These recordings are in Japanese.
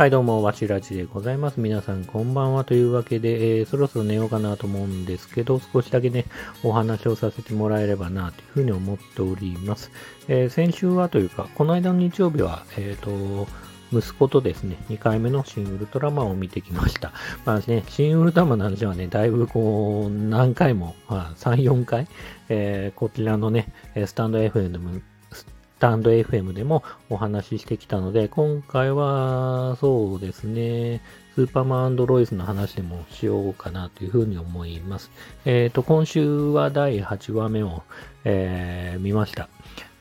はい、どうも、わしらじでございます。皆さん、こんばんは。というわけで、えーそろそろ寝ようかなと思うんですけど、少しだけね、お話をさせてもらえればな、というふうに思っております。えー先週はというか、この間の日曜日は、えっ、と、息子とですね、2回目の新ウルトラマンを見てきました。まあね、新ウルトラマンの話はね、だいぶこう、何回も、まあ、3、4回、えーこちらのね、スタンド FM でも、スタンド FM でもお話ししてきたので、今回は、そうですね、スーパーマンロイスの話でもしようかなというふうに思います。えっ、と、今週は第8話目を、えー見ました。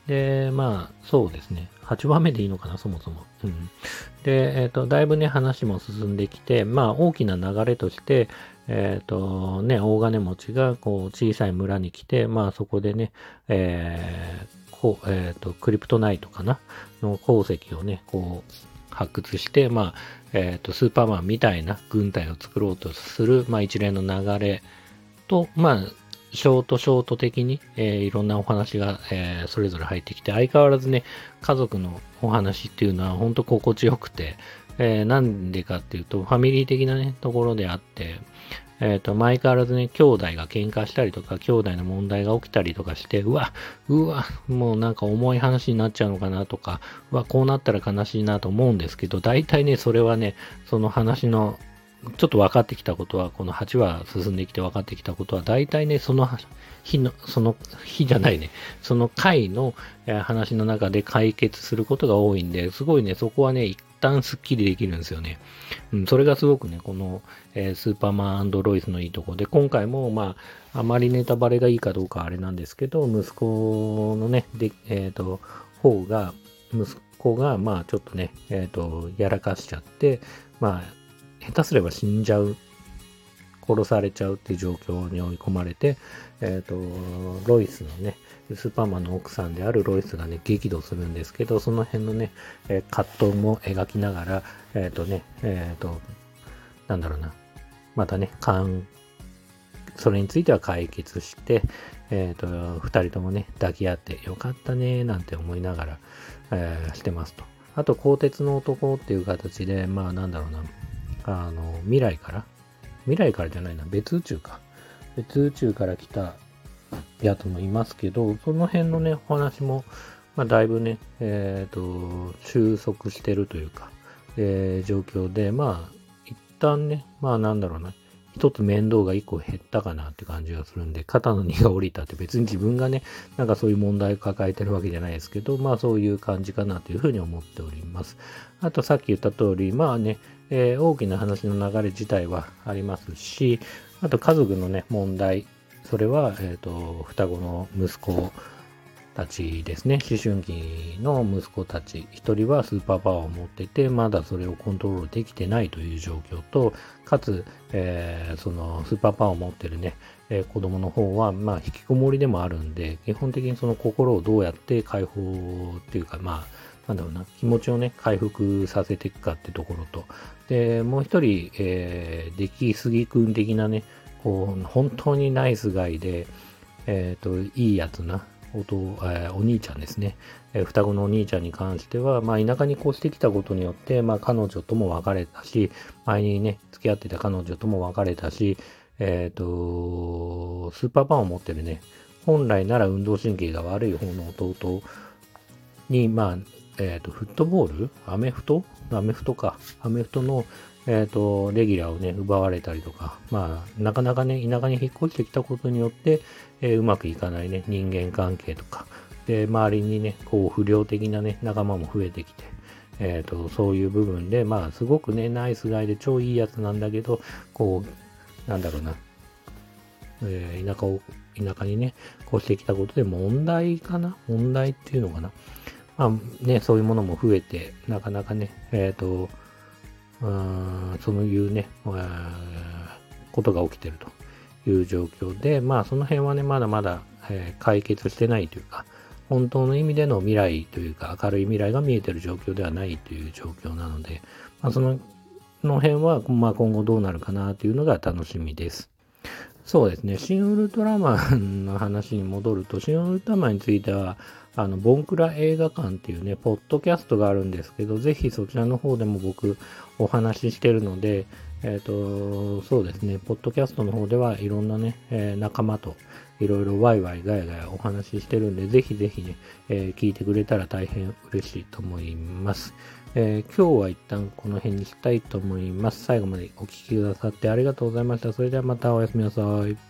で、まあ、そうですね。8話目でいいのかな、そもそも。うん。で、えっ、と、だいぶね、話も進んできて、まあ、大きな流れとして、えっ、と、ね、大金持ちが、こう、小さい村に来て、まあ、そこでね、えー、えっ、と、クリプトナイトかな？の鉱石をね、こう、発掘して、まあ、えっ、と、スーパーマンみたいな軍隊を作ろうとする、まあ、一連の流れと、まあ、ショートショート的に、えーいろんなお話が、えーそれぞれ入ってきて、相変わらずね、家族のお話っていうのは本当心地よくて、えーなんでかっていうと、ファミリー的なね、ところであって、えっ、と、前変わらずね、兄弟が喧嘩したりとか、兄弟の問題が起きたりとかして、うわ、うわ、もうなんか重い話になっちゃうのかなとか、うわ、こうなったら悲しいなと思うんですけど、大体ね、それはね、その話のちょっと分かってきたことは、この8話進んできて分かってきたことは、大体ね、その日の、その日じゃないね、その回の話の中で解決することが多いんで、すごいね、そこはね、旦スッキリできるんですよね。うん、それがすごくね、この、えースーパーマンロイスのいいとこで、今回も、まあ、あまりネタバレがいいかどうかあれなんですけど、息子のね、で、えっ、と、方が、息子が、まあ、ちょっとね、えっ、と、やらかしちゃって、まあ、下手すれば死んじゃう、殺されちゃうっていう状況に追い込まれて、えっ、と、ロイスのね、スーパーマンの奥さんであるロイスがね、激怒するんですけど、その辺のね、えー葛藤も描きながら、えっ、とね、えっ、と、なんだろうな、またね、かんそれについては解決して、えっ、と、二人ともね、抱き合ってよかったね、なんて思いながら、えーしてますと。あと、鋼鉄の男っていう形で、まあなんだろうな、あの、未来から未来からじゃないな、別宇宙か。別宇宙から来たやつもいますけど、その辺のね、お話も、まあだいぶね、えっ、と、収束してるというか、えー状況で、まあ、一旦ね、まあなんだろうな、一つ面倒が一個減ったかなって感じがするんで、肩の荷が下りたって別に自分がね、なんかそういう問題を抱えてるわけじゃないですけど、まあそういう感じかなというふうに思っております。あとさっき言った通り、まあね、えー大きな話の流れ自体はありますし、あと家族のね、問題、それは、えっ、と、双子の息子たちですね。思春期の息子たち。一人はスーパーパワーを持ってて、まだそれをコントロールできてないという状況と、かつ、えーそのスーパーパワーを持ってるね、えー子供の方は、まあ、引きこもりでもあるんで、基本的にその心をどうやって解放っていうか、まあ、なんだろうな、気持ちをね、回復させていくかってところと、で、もう一人、えー、出来すぎくん的なね、こう、本当にナイスガイで、えっ、と、いいやつな、おとえーお兄ちゃんですね、えー双子のお兄ちゃんに関しては、まあ、田舎に越してきたことによって、まあ、彼女とも別れたし、前にね、付き合ってた彼女とも別れたし、えっ、と、スーパーパンを持ってるね、本来なら運動神経が悪い方の弟に、まあ、えっ、と、フットボール？アメフト？アメフトか。アメフトの、えっ、と、レギュラーをね、奪われたりとか、まあ、なかなかね、田舎に引っ越してきたことによって、えーうまくいかないね、人間関係とか、で、周りにね、こう、不良的なね、仲間も増えてきて、えっ、と、そういう部分で、まあ、すごくね、ナイスガイで超いいやつなんだけど、こう、なんだろうな、え田舎を、田舎にね、越してきたことで問題かな？問題っていうのかな？まあね、そういうものも増えて、なかなかね、えっ、と、うんそういうね、えーことが起きてるという状況で、まあその辺はね、まだまだ、えー解決してないというか、本当の意味での未来というか、明るい未来が見えてる状況ではないという状況なので、まあその、の辺は、まあ今後どうなるかなというのが楽しみです。そうですね。新ウルトラマンの話に戻ると、新ウルトラマンについては、あの、ボンクラ映画館っていうね、ポッドキャストがあるんですけど、ぜひそちらの方でも僕お話ししてるので、えっ、ー、と、そうですね、ポッドキャストの方ではいろんなね、えー、仲間といろいろワイワイガヤガヤお話ししてるんで、ぜひぜひね、えー、聞いてくれたら大変嬉しいと思います。えー、今日は一旦この辺にしたいと思います。最後までお聴きくださってありがとうございました。それではまたおやすみなさい。